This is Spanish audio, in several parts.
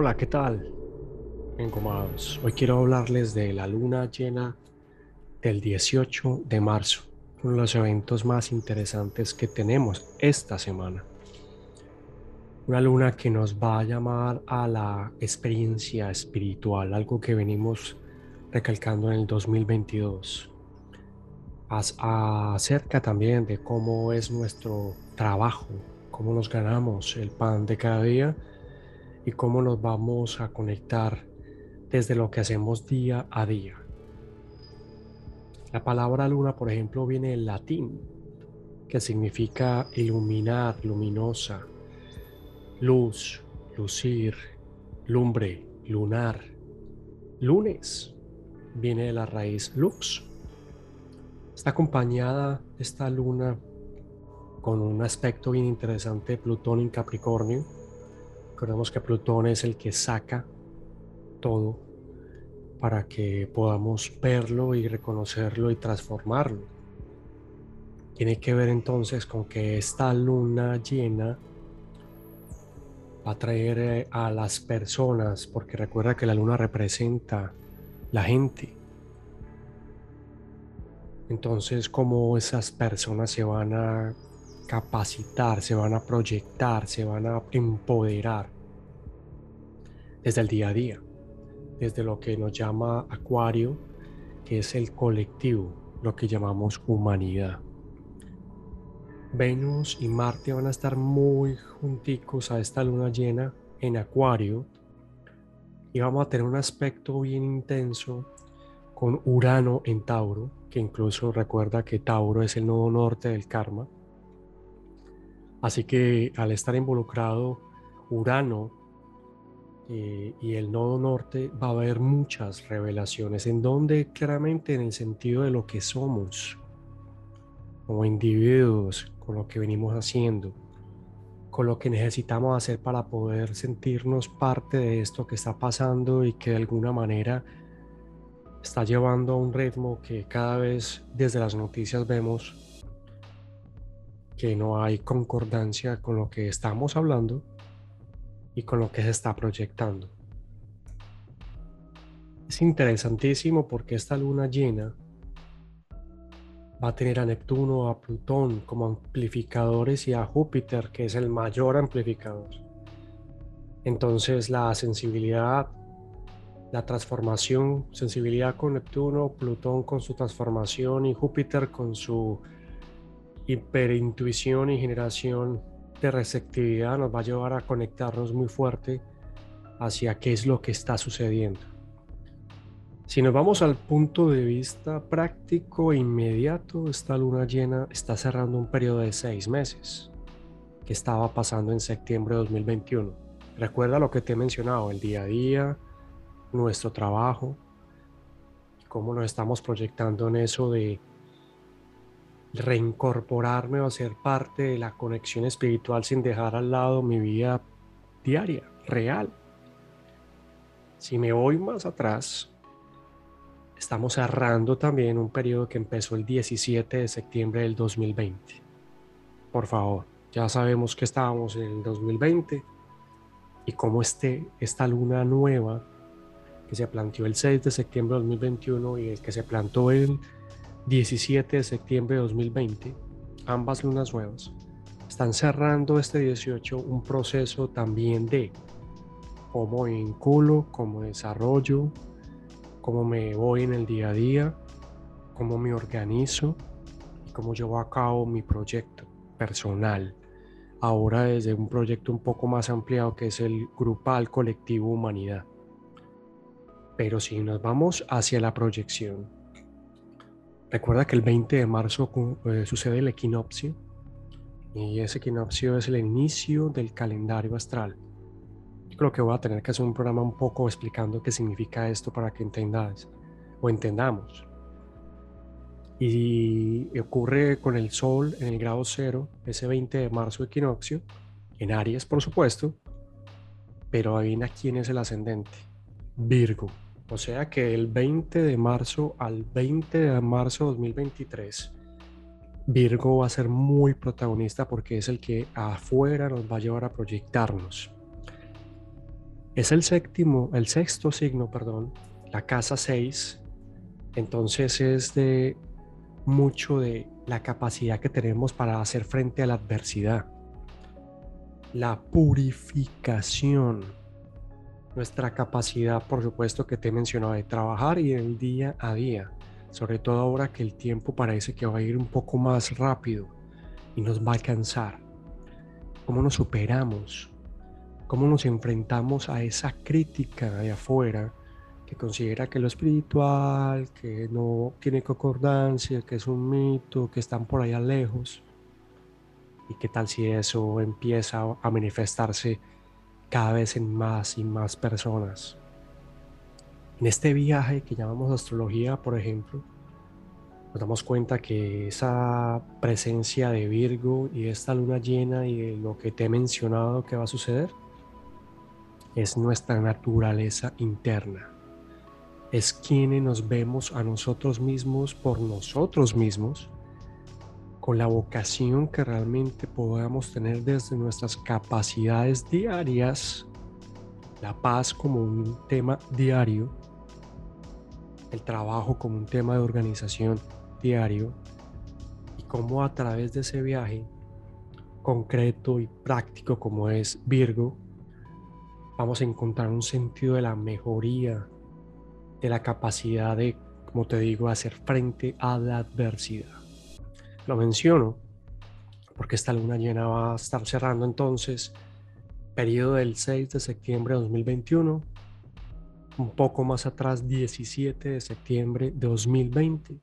¿qué tal? Engomados. Hoy quiero hablarles de la luna llena del 18 de marzo, uno de los eventos más interesantes que tenemos esta semana. Una luna que nos va a llamar a la experiencia espiritual, algo que venimos recalcando en el 2022. Acerca también de cómo es nuestro trabajo, cómo nos ganamos el pan de cada día y cómo nos vamos a conectar desde lo que hacemos día a día. La palabra luna, por ejemplo, viene del latín, que significa iluminar, luminosa, luz, lucir, lumbre, lunar. Lunes viene de la raíz lux. Está acompañada esta luna con un aspecto bien interesante de Plutón en Capricornio Recordemos que Plutón es el que saca todo para que podamos verlo y reconocerlo y transformarlo. Tiene que ver entonces con que esta luna llena va a traer eh, a las personas, porque recuerda que la luna representa la gente. Entonces, cómo esas personas se van a capacitar, se van a proyectar, se van a empoderar desde el día a día, desde lo que nos llama Acuario, que es el colectivo, lo que llamamos humanidad. Venus y Marte van a estar muy junticos a esta luna llena en Acuario y vamos a tener un aspecto bien intenso con Urano en Tauro, que incluso recuerda que Tauro es el nodo norte del karma Así que al estar involucrado Urano eh, y el nodo norte va a haber muchas revelaciones en donde claramente en el sentido de lo que somos como individuos, con lo que venimos haciendo, con lo que necesitamos hacer para poder sentirnos parte de esto que está pasando y que de alguna manera está llevando a un ritmo que cada vez desde las noticias vemos que no hay concordancia con lo que estamos hablando y con lo que se está proyectando. Es interesantísimo porque esta luna llena va a tener a Neptuno, a Plutón como amplificadores y a Júpiter, que es el mayor amplificador. Entonces la sensibilidad, la transformación, sensibilidad con Neptuno, Plutón con su transformación y Júpiter con su hiperintuición y generación de receptividad nos va a llevar a conectarnos muy fuerte hacia qué es lo que está sucediendo. Si nos vamos al punto de vista práctico e inmediato, esta luna llena está cerrando un periodo de seis meses que estaba pasando en septiembre de 2021. Recuerda lo que te he mencionado, el día a día, nuestro trabajo, cómo nos estamos proyectando en eso de reincorporarme o ser parte de la conexión espiritual sin dejar al lado mi vida diaria, real. Si me voy más atrás, estamos cerrando también un periodo que empezó el 17 de septiembre del 2020. Por favor, ya sabemos que estábamos en el 2020 y cómo este, esta luna nueva que se planteó el 6 de septiembre de 2021 y el que se plantó el 17 de septiembre de 2020, ambas lunas nuevas, están cerrando este 18 un proceso también de cómo vinculo, cómo desarrollo, cómo me voy en el día a día, cómo me organizo y cómo llevo a cabo mi proyecto personal. Ahora desde un proyecto un poco más ampliado que es el grupal colectivo humanidad. Pero si nos vamos hacia la proyección, Recuerda que el 20 de marzo eh, sucede el equinoccio y ese equinoccio es el inicio del calendario astral. Yo creo que voy a tener que hacer un programa un poco explicando qué significa esto para que entendáis o entendamos. Y ocurre con el Sol en el grado cero, ese 20 de marzo equinoccio, en Aries por supuesto, pero adivina quién es el ascendente, Virgo. O sea que el 20 de marzo al 20 de marzo de 2023, Virgo va a ser muy protagonista porque es el que afuera nos va a llevar a proyectarnos. Es el séptimo, el sexto signo, perdón, la casa 6. Entonces es de mucho de la capacidad que tenemos para hacer frente a la adversidad. La purificación. Nuestra capacidad, por supuesto, que te he mencionado de trabajar y el día a día. Sobre todo ahora que el tiempo parece que va a ir un poco más rápido y nos va a alcanzar. ¿Cómo nos superamos? ¿Cómo nos enfrentamos a esa crítica de afuera que considera que lo espiritual, que no tiene concordancia, que es un mito, que están por allá lejos. ¿Y qué tal si eso empieza a manifestarse cada vez en más y más personas? En este viaje que llamamos astrología, por ejemplo, nos damos cuenta que esa presencia de Virgo y esta luna llena y lo que te he mencionado que va a suceder es nuestra naturaleza interna es quienes nos vemos a nosotros mismos por nosotros mismos, con la vocación que realmente podamos tener desde nuestras capacidades diarias, la paz como un tema diario, el trabajo como un tema de organización diario, y cómo a través de ese viaje concreto y práctico como es Virgo, vamos a encontrar un sentido de la mejoría de la capacidad de, como te digo, hacer frente a la adversidad. Lo menciono porque esta luna llena va a estar cerrando entonces periodo del 6 de septiembre de 2021, un poco más atrás 17 de septiembre de 2020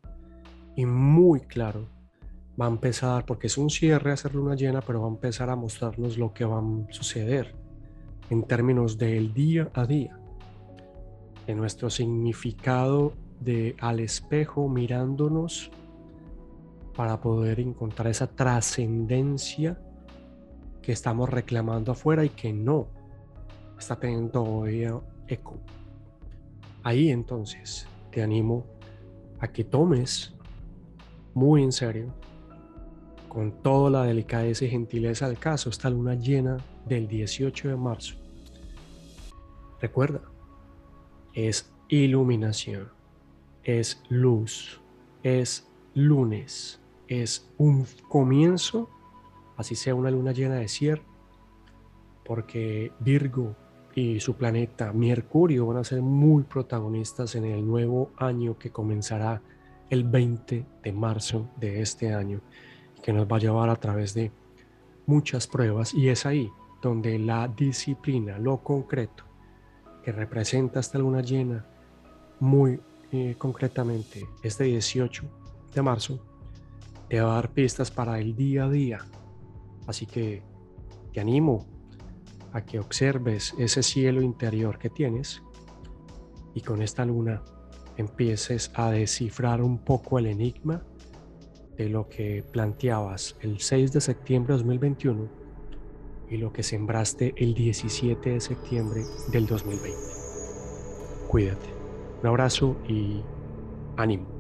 y muy claro va a empezar, porque es un cierre hacer luna llena, pero va a empezar a mostrarnos lo que va a suceder en términos del día a día. De nuestro significado de al espejo mirándonos para poder encontrar esa trascendencia que estamos reclamando afuera y que no está teniendo todavía eco. Ahí entonces te animo a que tomes muy en serio, con toda la delicadeza y gentileza del caso, esta luna llena del 18 de marzo. Recuerda, es iluminación, es luz, es lunes, es un comienzo, así sea una luna llena de cierre, porque Virgo y su planeta Mercurio van a ser muy protagonistas en el nuevo año que comenzará el 20 de marzo de este año, que nos va a llevar a través de muchas pruebas. Y es ahí donde la disciplina, lo concreto, que representa esta luna llena muy eh, concretamente este 18 de marzo, te va a dar pistas para el día a día. Así que te animo a que observes ese cielo interior que tienes y con esta luna empieces a descifrar un poco el enigma de lo que planteabas el 6 de septiembre de 2021 y lo que sembraste el 17 de septiembre del 2020. Cuídate. Un abrazo y ánimo.